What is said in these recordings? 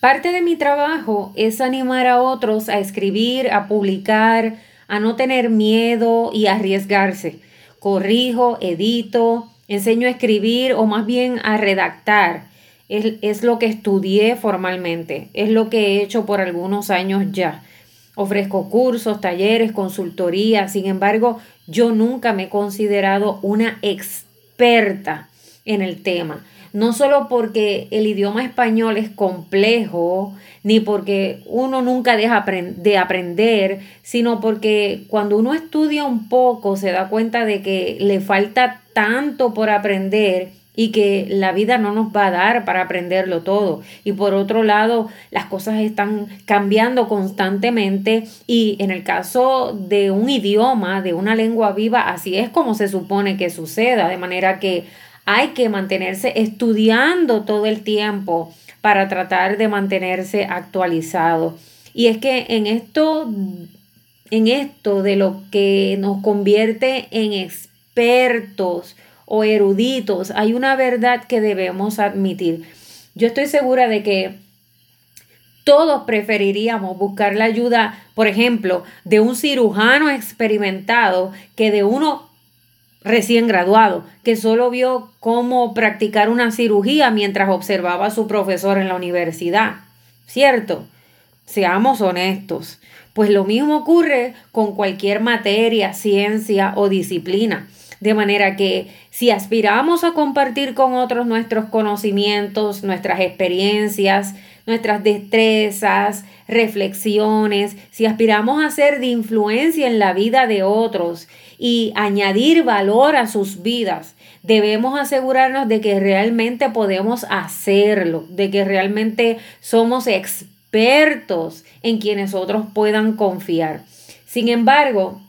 Parte de mi trabajo es animar a otros a escribir, a publicar, a no tener miedo y arriesgarse. Corrijo, edito, enseño a escribir o más bien a redactar. Es, es, lo que estudié formalmente, es lo que he hecho por algunos años ya. Ofrezco cursos, talleres, consultoría, sin embargo, yo nunca me he considerado una experta en el tema. No solo porque el idioma español es complejo, ni porque uno nunca deja de aprender, sino porque cuando uno estudia un poco se da cuenta de que le falta tanto por aprender y que la vida no nos va a dar para aprenderlo todo. Y por otro lado, las cosas están cambiando constantemente y en el caso de un idioma, de una lengua viva, así es como se supone que suceda, de manera que hay que mantenerse estudiando todo el tiempo para tratar de mantenerse actualizado. Y es que en esto, en esto de lo que nos convierte en expertos o eruditos, hay una verdad que debemos admitir. Yo estoy segura de que todos preferiríamos buscar la ayuda, por ejemplo, de un cirujano experimentado que de uno recién graduado, que solo vio cómo practicar una cirugía mientras observaba a su profesor en la universidad. ¿Cierto? Seamos honestos. Pues lo mismo ocurre con cualquier materia, ciencia o disciplina. De manera que si aspiramos a compartir con otros nuestros conocimientos, nuestras experiencias, nuestras destrezas, reflexiones, si aspiramos a ser de influencia en la vida de otros y añadir valor a sus vidas, debemos asegurarnos de que realmente podemos hacerlo, de que realmente somos expertos en quienes otros puedan confiar. Sin embargo,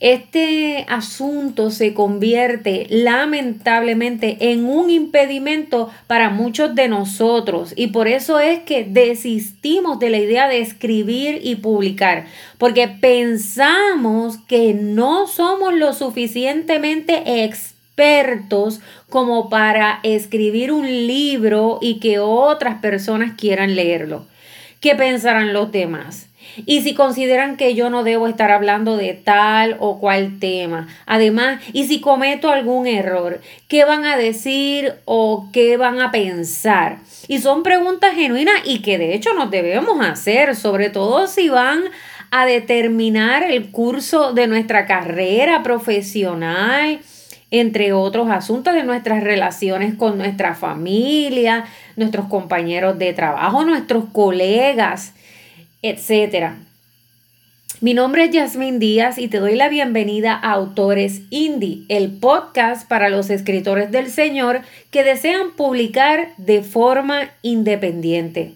este asunto se convierte lamentablemente en un impedimento para muchos de nosotros y por eso es que desistimos de la idea de escribir y publicar, porque pensamos que no somos lo suficientemente expertos como para escribir un libro y que otras personas quieran leerlo. ¿Qué pensarán los demás? Y si consideran que yo no debo estar hablando de tal o cual tema. Además, y si cometo algún error, ¿qué van a decir o qué van a pensar? Y son preguntas genuinas y que de hecho nos debemos hacer, sobre todo si van a determinar el curso de nuestra carrera profesional, entre otros asuntos de nuestras relaciones con nuestra familia, nuestros compañeros de trabajo, nuestros colegas etcétera. Mi nombre es Yasmin Díaz y te doy la bienvenida a Autores Indie, el podcast para los escritores del Señor que desean publicar de forma independiente.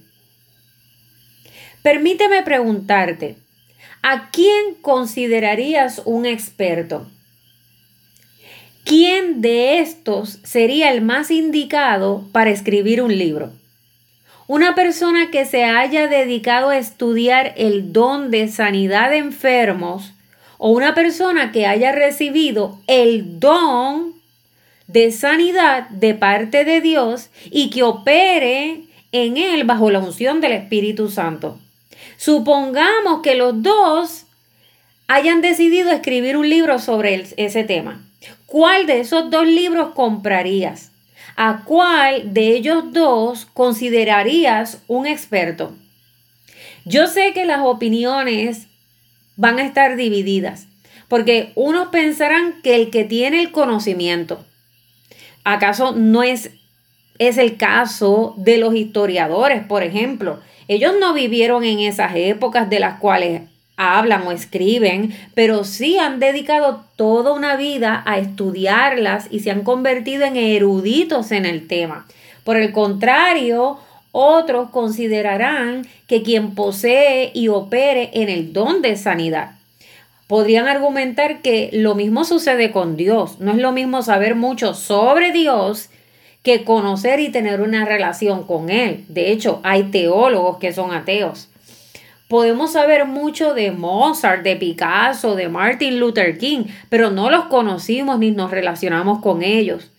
Permíteme preguntarte, ¿a quién considerarías un experto? ¿Quién de estos sería el más indicado para escribir un libro? Una persona que se haya dedicado a estudiar el don de sanidad de enfermos o una persona que haya recibido el don de sanidad de parte de Dios y que opere en él bajo la unción del Espíritu Santo. Supongamos que los dos hayan decidido escribir un libro sobre ese tema. ¿Cuál de esos dos libros comprarías? ¿A cuál de ellos dos considerarías un experto? Yo sé que las opiniones van a estar divididas, porque unos pensarán que el que tiene el conocimiento, ¿acaso no es, es el caso de los historiadores, por ejemplo? Ellos no vivieron en esas épocas de las cuales hablan o escriben, pero sí han dedicado toda una vida a estudiarlas y se han convertido en eruditos en el tema. Por el contrario, otros considerarán que quien posee y opere en el don de sanidad. Podrían argumentar que lo mismo sucede con Dios. No es lo mismo saber mucho sobre Dios que conocer y tener una relación con Él. De hecho, hay teólogos que son ateos. Podemos saber mucho de Mozart, de Picasso, de Martin Luther King, pero no los conocimos ni nos relacionamos con ellos.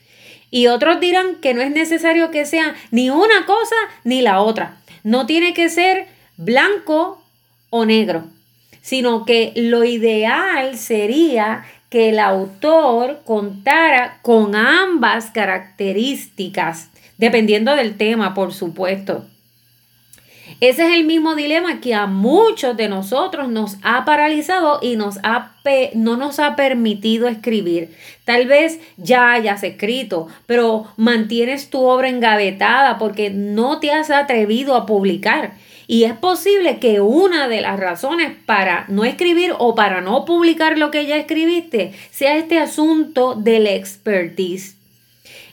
Y otros dirán que no es necesario que sea ni una cosa ni la otra. No tiene que ser blanco o negro, sino que lo ideal sería que el autor contara con ambas características, dependiendo del tema, por supuesto. Ese es el mismo dilema que a muchos de nosotros nos ha paralizado y nos ha no nos ha permitido escribir. Tal vez ya hayas escrito, pero mantienes tu obra engavetada porque no te has atrevido a publicar. Y es posible que una de las razones para no escribir o para no publicar lo que ya escribiste sea este asunto del expertise.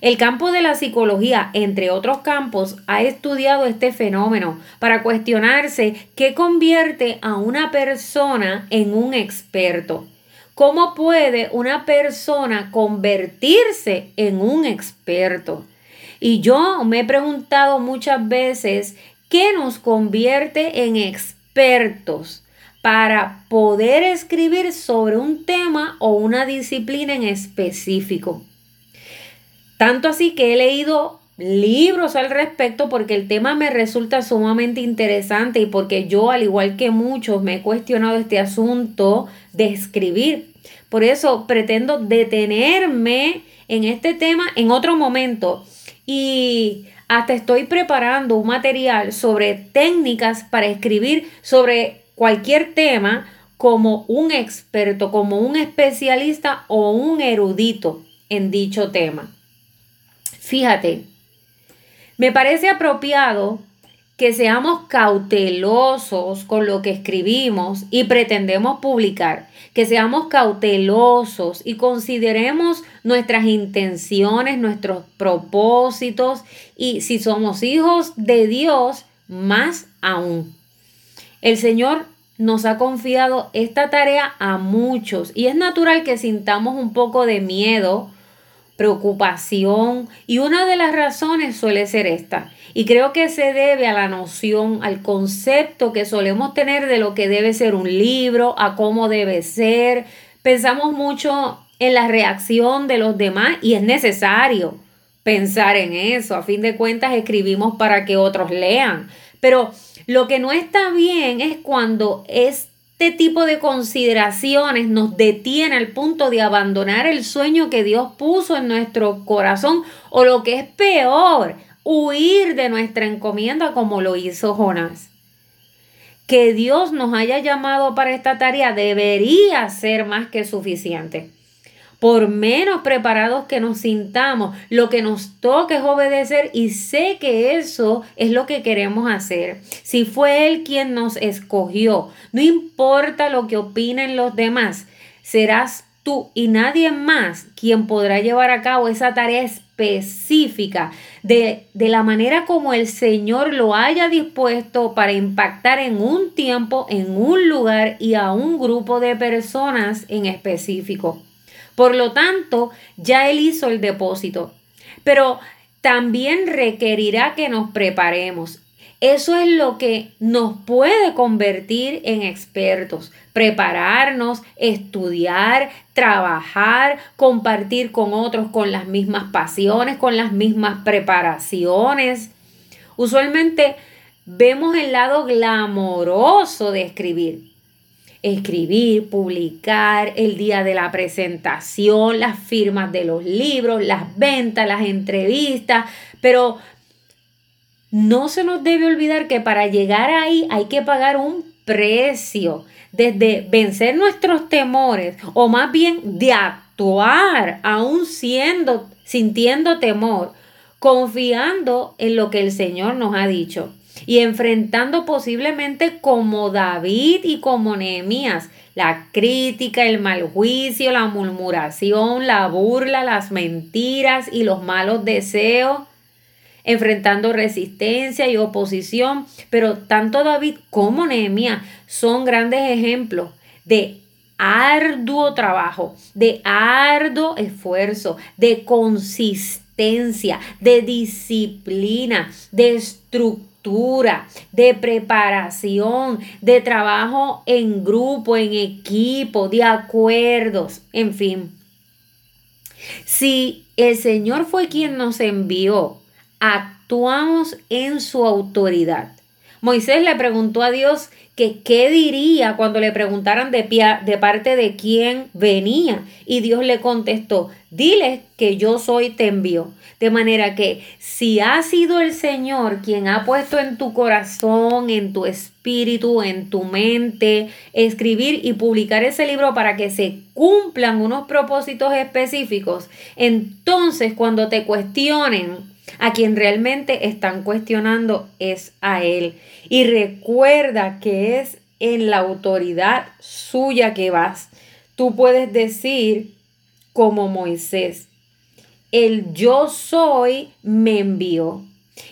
El campo de la psicología, entre otros campos, ha estudiado este fenómeno para cuestionarse qué convierte a una persona en un experto. ¿Cómo puede una persona convertirse en un experto? Y yo me he preguntado muchas veces qué nos convierte en expertos para poder escribir sobre un tema o una disciplina en específico. Tanto así que he leído libros al respecto porque el tema me resulta sumamente interesante y porque yo, al igual que muchos, me he cuestionado este asunto de escribir. Por eso pretendo detenerme en este tema en otro momento y hasta estoy preparando un material sobre técnicas para escribir sobre cualquier tema como un experto, como un especialista o un erudito en dicho tema. Fíjate, me parece apropiado que seamos cautelosos con lo que escribimos y pretendemos publicar, que seamos cautelosos y consideremos nuestras intenciones, nuestros propósitos y si somos hijos de Dios, más aún. El Señor nos ha confiado esta tarea a muchos y es natural que sintamos un poco de miedo preocupación y una de las razones suele ser esta. Y creo que se debe a la noción, al concepto que solemos tener de lo que debe ser un libro, a cómo debe ser. Pensamos mucho en la reacción de los demás y es necesario pensar en eso. A fin de cuentas escribimos para que otros lean. Pero lo que no está bien es cuando es este tipo de consideraciones nos detiene al punto de abandonar el sueño que Dios puso en nuestro corazón o lo que es peor, huir de nuestra encomienda como lo hizo Jonás. Que Dios nos haya llamado para esta tarea debería ser más que suficiente por menos preparados que nos sintamos, lo que nos toca es obedecer y sé que eso es lo que queremos hacer. Si fue Él quien nos escogió, no importa lo que opinen los demás, serás tú y nadie más quien podrá llevar a cabo esa tarea específica de, de, la manera como el Señor lo haya dispuesto para impactar en un tiempo, en un lugar y a un grupo de personas en específico. Por lo tanto, ya Él hizo el depósito. Pero también requerirá que nos preparemos. Eso es lo que nos puede convertir en expertos. Prepararnos, estudiar, trabajar, compartir con otros con las mismas pasiones, con las mismas preparaciones. Usualmente vemos el lado glamoroso de escribir, escribir, publicar, el día de la presentación, las firmas de los libros, las ventas, las entrevistas, pero no se nos debe olvidar que para llegar ahí hay que pagar un precio, desde vencer nuestros temores o más bien de actuar aún siendo, sintiendo temor, confiando en lo que el Señor nos ha dicho y enfrentando posiblemente como David y como Nehemías la crítica, el mal juicio, la murmuración, la burla, las mentiras y los malos deseos, enfrentando resistencia y oposición, pero tanto David como Nehemías son grandes ejemplos de arduo trabajo, de arduo esfuerzo, de consistencia, de disciplina, de estructura de preparación, de trabajo en grupo, en equipo, de acuerdos, en fin. Si el Señor fue quien nos envió, actuamos en su autoridad. Moisés le preguntó a Dios que qué diría cuando le preguntaran de, de parte de quién venía. Y Dios le contestó, dile que yo soy te envío. De manera que si ha sido el Señor quien ha puesto en tu corazón, en tu espíritu, en tu mente, escribir y publicar ese libro para que se cumplan unos propósitos específicos, entonces cuando te cuestionen, a quien realmente están cuestionando es a Él. Y recuerda que es en la autoridad suya que vas. Tú puedes decir como Moisés, el yo soy me envió.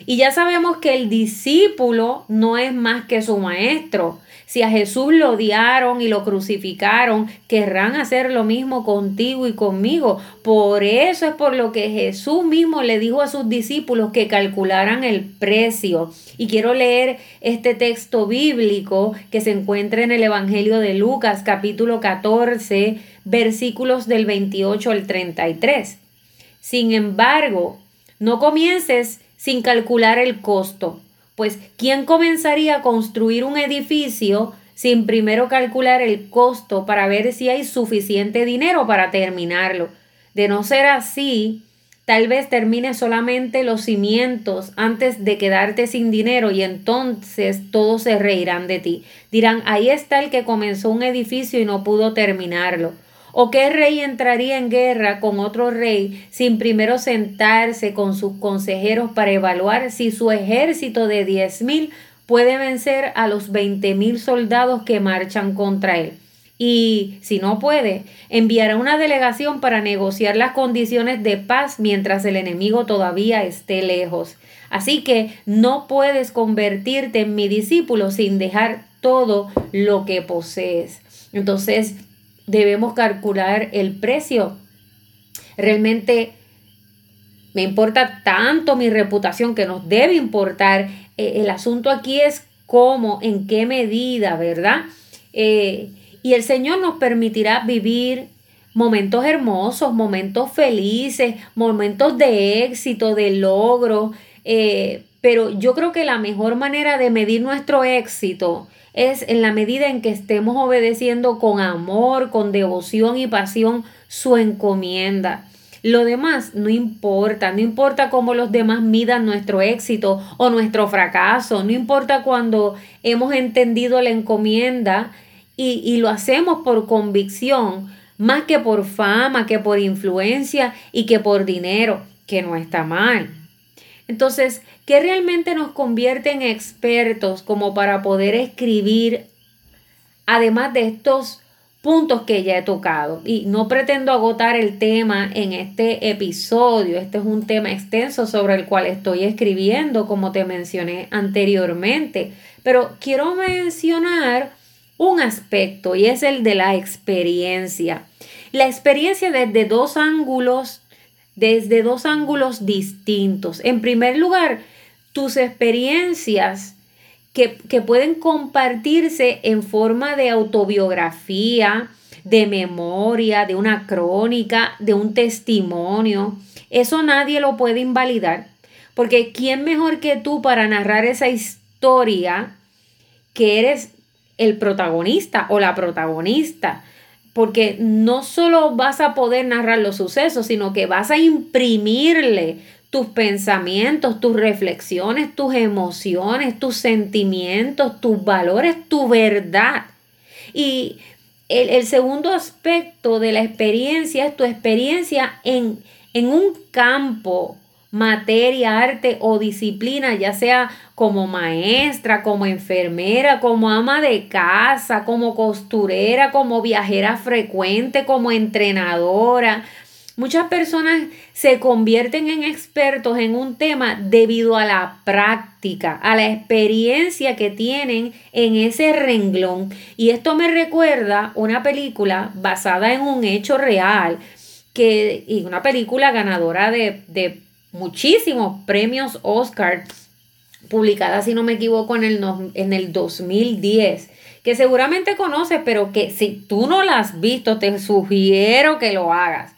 Y ya sabemos que el discípulo no es más que su maestro. Si a Jesús lo odiaron y lo crucificaron, querrán hacer lo mismo contigo y conmigo. Por eso es por lo que Jesús mismo le dijo a sus discípulos que calcularan el precio. Y quiero leer este texto bíblico que se encuentra en el Evangelio de Lucas capítulo 14 versículos del 28 al 33. Sin embargo, no comiences sin calcular el costo pues ¿quién comenzaría a construir un edificio sin primero calcular el costo para ver si hay suficiente dinero para terminarlo? De no ser así, tal vez termine solamente los cimientos antes de quedarte sin dinero y entonces todos se reirán de ti. Dirán, ahí está el que comenzó un edificio y no pudo terminarlo. ¿O qué rey entraría en guerra con otro rey sin primero sentarse con sus consejeros para evaluar si su ejército de diez mil puede vencer a los veinte mil soldados que marchan contra él? Y si no puede, enviará una delegación para negociar las condiciones de paz mientras el enemigo todavía esté lejos. Así que no puedes convertirte en mi discípulo sin dejar todo lo que posees. Entonces, debemos calcular el precio. Realmente me importa tanto mi reputación que nos debe importar. Eh, el asunto aquí es cómo, en qué medida, ¿verdad? Eh, y el Señor nos permitirá vivir momentos hermosos, momentos felices, momentos de éxito, de logro. Eh, pero yo creo que la mejor manera de medir nuestro éxito es en la medida en que estemos obedeciendo con amor, con devoción y pasión su encomienda. Lo demás no importa, no importa cómo los demás midan nuestro éxito o nuestro fracaso, no importa cuando hemos entendido la encomienda y, y lo hacemos por convicción, más que por fama, que por influencia y que por dinero, que no está mal. Entonces, ¿qué realmente nos convierte en expertos como para poder escribir, además de estos puntos que ya he tocado? Y no pretendo agotar el tema en este episodio. Este es un tema extenso sobre el cual estoy escribiendo, como te mencioné anteriormente. Pero quiero mencionar un aspecto y es el de la experiencia. La experiencia desde dos ángulos desde dos ángulos distintos. En primer lugar, tus experiencias que, que pueden compartirse en forma de autobiografía, de memoria, de una crónica, de un testimonio. Eso nadie lo puede invalidar, porque ¿quién mejor que tú para narrar esa historia que eres el protagonista o la protagonista? Porque no solo vas a poder narrar los sucesos, sino que vas a imprimirle tus pensamientos, tus reflexiones, tus emociones, tus sentimientos, tus valores, tu verdad. Y el, segundo aspecto de la experiencia es tu experiencia en, en un campo materia, arte o disciplina, ya sea como maestra, como enfermera, como ama de casa, como costurera, como viajera frecuente, como entrenadora. Muchas personas se convierten en expertos en un tema debido a la práctica, a la experiencia que tienen en ese renglón. Y esto me recuerda una película basada en un hecho real, que, y una película ganadora de, de muchísimos premios Oscar, publicada, si no me equivoco, en el, en el 2010, que seguramente conoces, pero que si tú no la has visto, te sugiero que lo hagas.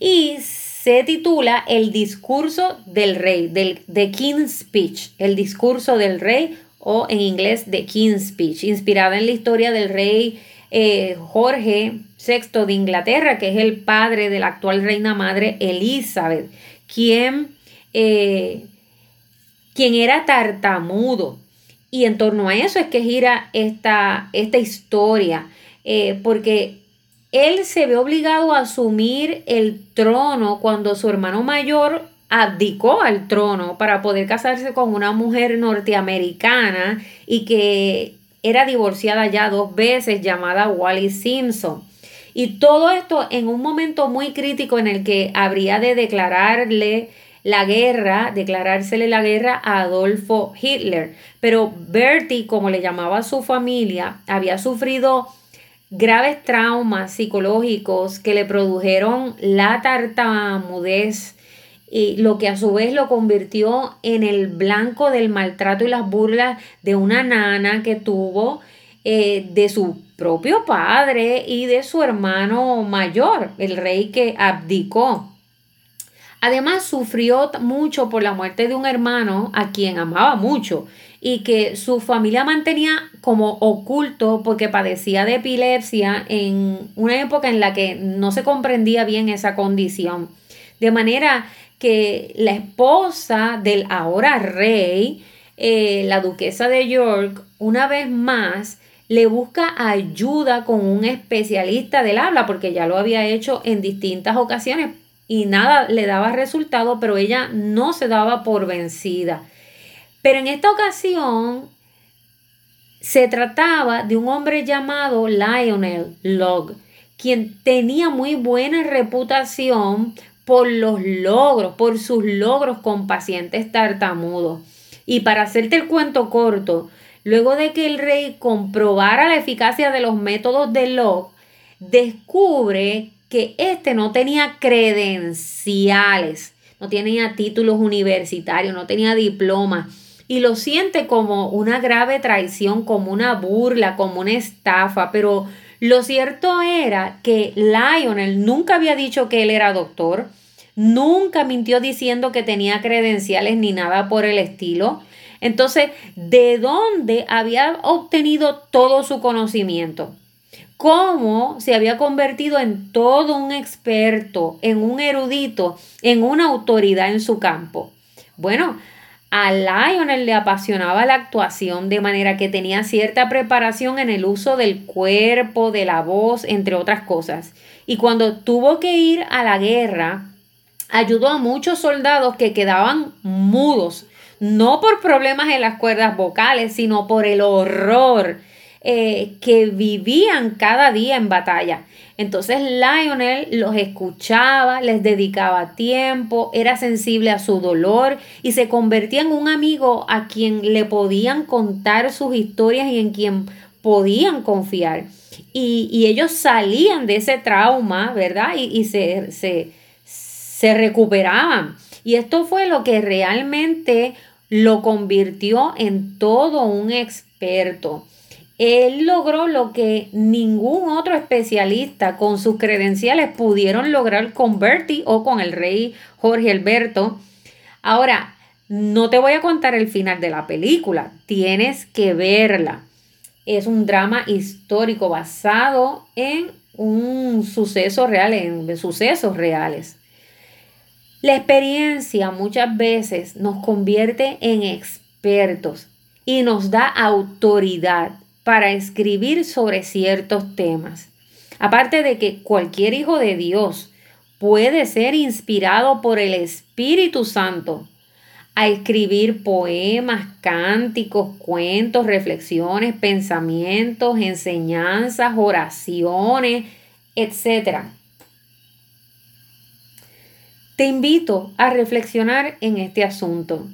Y se titula El discurso del rey, del The King's Speech, el discurso del rey o en inglés The King's Speech, inspirada en la historia del rey eh, Jorge VI de Inglaterra, que es el padre de la actual reina madre Elizabeth, quien, eh, era tartamudo. Y en torno a eso es que gira esta, esta historia, eh, porque él se ve obligado a asumir el trono cuando su hermano mayor abdicó al trono para poder casarse con una mujer norteamericana y que era divorciada ya dos veces llamada Wally Simpson. Y todo esto en un momento muy crítico en el que habría de declararle la guerra, declarársele la guerra a Adolfo Hitler. Pero Bertie, como le llamaba a su familia, había sufrido graves traumas psicológicos que le produjeron la tartamudez y lo que a su vez lo convirtió en el blanco del maltrato y las burlas de una nana que tuvo eh, de su propio padre y de su hermano mayor, el rey que abdicó. Además, sufrió mucho por la muerte de un hermano a quien amaba mucho y que su familia mantenía como oculto porque padecía de epilepsia en una época en la que no se comprendía bien esa condición. De manera que la esposa del ahora rey, eh, la duquesa de York, una vez más le busca ayuda con un especialista del habla, porque ya lo había hecho en distintas ocasiones y nada le daba resultado, pero ella no se daba por vencida. Pero en esta ocasión se trataba de un hombre llamado Lionel Log, quien tenía muy buena reputación por los logros, por sus logros con pacientes tartamudos. Y para hacerte el cuento corto, luego de que el rey comprobara la eficacia de los métodos de Log, descubre que este no tenía credenciales, no tenía títulos universitarios, no tenía diploma y lo siente como una grave traición, como una burla, como una estafa, pero lo cierto era que Lionel nunca había dicho que él era doctor, nunca mintió diciendo que tenía credenciales ni nada por el estilo. Entonces, ¿de dónde había obtenido todo su conocimiento? ¿Cómo se había convertido en todo un experto, en un erudito, en una autoridad en su campo? Bueno, a Lionel le apasionaba la actuación de manera que tenía cierta preparación en el uso del cuerpo, de la voz, entre otras cosas. Y cuando tuvo que ir a la guerra, ayudó a muchos soldados que quedaban mudos, no por problemas en las cuerdas vocales, sino por el horror eh, que vivían cada día en batalla. Entonces Lionel los escuchaba, les dedicaba tiempo, era sensible a su dolor y se convertía en un amigo a quien le podían contar sus historias y en quien podían confiar. Y, ellos salían de ese trauma, ¿verdad? Y, y se, se, se recuperaban. Y esto fue lo que realmente lo convirtió en todo un experto él logró lo que ningún otro especialista con sus credenciales pudieron lograr con Bertie o con el rey Jorge Alberto. Ahora, no te voy a contar el final de la película, tienes que verla. Es un drama histórico basado en un suceso real, en sucesos reales. La experiencia muchas veces nos convierte en expertos y nos da autoridad para escribir sobre ciertos temas. Aparte de que cualquier hijo de Dios puede ser inspirado por el Espíritu Santo a escribir poemas, cánticos, cuentos, reflexiones, pensamientos, enseñanzas, oraciones, etc. Te invito a reflexionar en este asunto.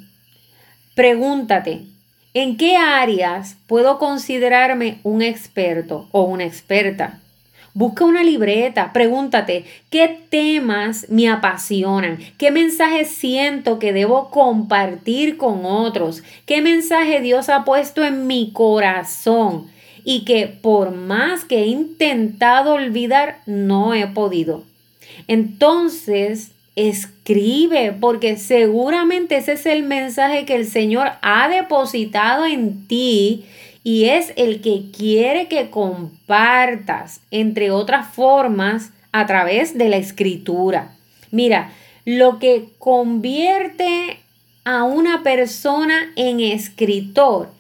Pregúntate, ¿En qué áreas puedo considerarme un experto o una experta? Busca una libreta, pregúntate qué temas me apasionan, qué mensaje siento que debo compartir con otros, qué mensaje Dios ha puesto en mi corazón y que por más que he intentado olvidar, no he podido. Entonces, escribe, porque seguramente ese es el mensaje que el Señor ha depositado en ti y es el que quiere que compartas, entre otras formas, a través de la escritura. Mira, lo que convierte a una persona en escritor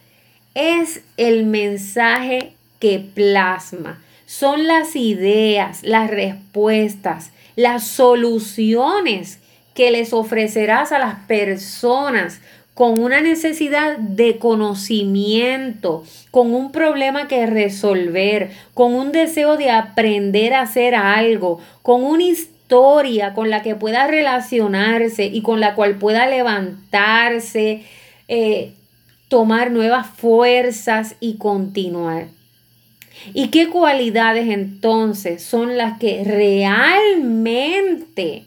es el mensaje que plasma. Son las ideas, las respuestas, las soluciones que les ofrecerás a las personas con una necesidad de conocimiento, con un problema que resolver, con un deseo de aprender a hacer algo, con una historia con la que pueda relacionarse y con la cual pueda levantarse, eh, tomar nuevas fuerzas y continuar. ¿Y qué cualidades entonces son las que realmente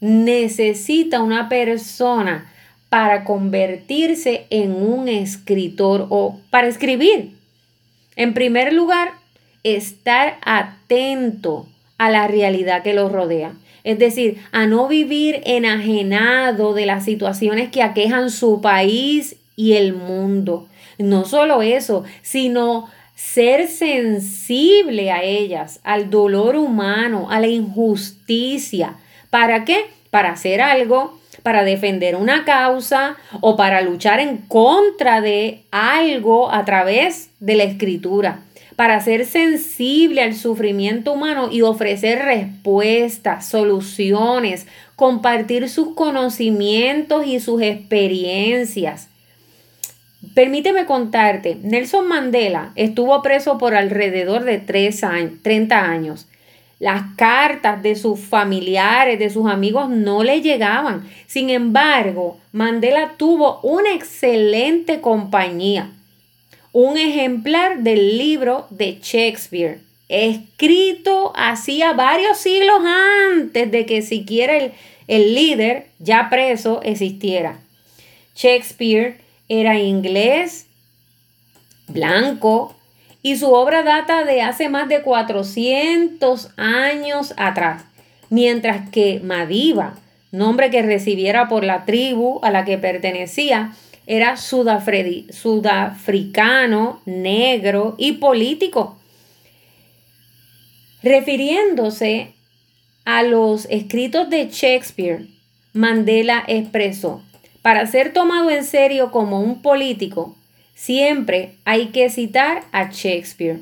necesita una persona para convertirse en un escritor o para escribir? En primer lugar, estar atento a la realidad que lo rodea. Es decir, a no vivir enajenado de las situaciones que aquejan su país y el mundo. No solo eso, sino ser sensible a ellas, al dolor humano, a la injusticia. ¿Para qué? Para hacer algo, para defender una causa o para luchar en contra de algo a través de la escritura. Para ser sensible al sufrimiento humano y ofrecer respuestas, soluciones, compartir sus conocimientos y sus experiencias. Permíteme contarte, Nelson Mandela estuvo preso por alrededor de 30 años. Las cartas de sus familiares, de sus amigos no le llegaban. Sin embargo, Mandela tuvo una excelente compañía. Un ejemplar del libro de Shakespeare, escrito hacía varios siglos antes de que siquiera el, el líder ya preso existiera. Shakespeare era inglés, blanco, y su obra data de hace más de 400 años atrás, mientras que Madiba, nombre que recibiera por la tribu a la que pertenecía, era sudafricano, negro y político. Refiriéndose a los escritos de Shakespeare, Mandela expresó, para ser tomado en serio como un político, siempre hay que citar a Shakespeare.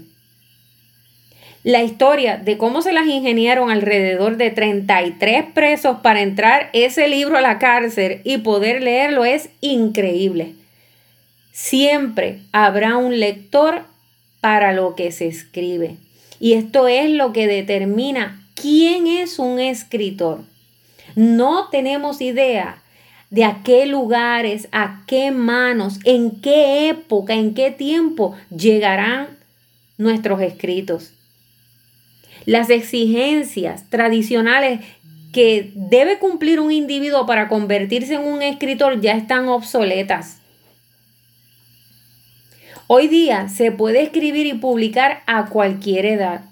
La historia de cómo se las ingeniaron alrededor de 33 presos para entrar ese libro a la cárcel y poder leerlo es increíble. Siempre habrá un lector para lo que se escribe. Y esto es lo que determina quién es un escritor. No tenemos idea de a qué lugares, a qué manos, en qué época, en qué tiempo llegarán nuestros escritos. Las exigencias tradicionales que debe cumplir un individuo para convertirse en un escritor ya están obsoletas. Hoy día se puede escribir y publicar a cualquier edad.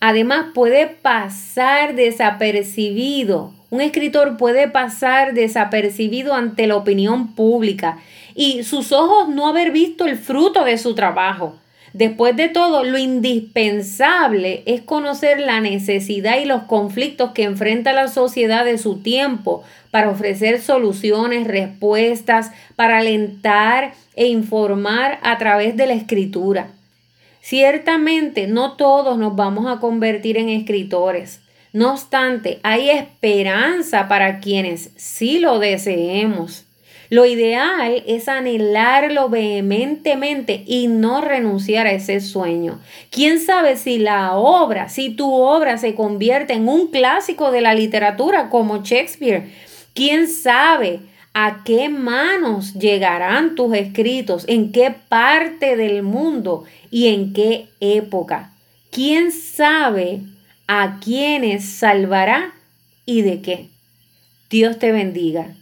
Además puede pasar desapercibido un escritor puede pasar desapercibido ante la opinión pública y sus ojos no haber visto el fruto de su trabajo. Después de todo, lo indispensable es conocer la necesidad y los conflictos que enfrenta la sociedad de su tiempo para ofrecer soluciones, respuestas, para alentar e informar a través de la escritura. Ciertamente, no todos nos vamos a convertir en escritores. No obstante, hay esperanza para quienes sí lo deseemos. Lo ideal es anhelarlo vehementemente y no renunciar a ese sueño. ¿Quién sabe si la obra, si tu obra se convierte en un clásico de la literatura como Shakespeare? ¿Quién sabe a qué manos llegarán tus escritos? ¿En qué parte del mundo y en qué época? ¿Quién sabe a quiénes salvará y de qué. Dios te bendiga.